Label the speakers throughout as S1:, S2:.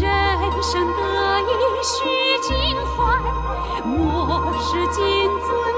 S1: 人生得意须尽欢，莫使金樽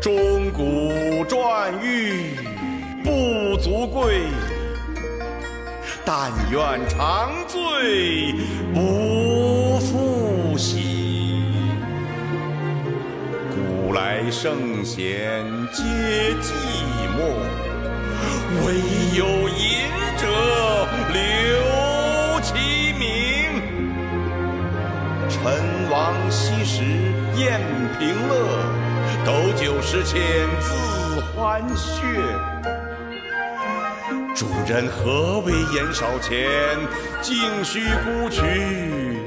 S2: 钟鼓馔玉不足贵，但愿长醉不复醒。古来圣贤皆寂寞，惟有饮者留其名。陈王昔时宴平乐，斗酒十千恣欢谑。主人何为言少钱，径须沽取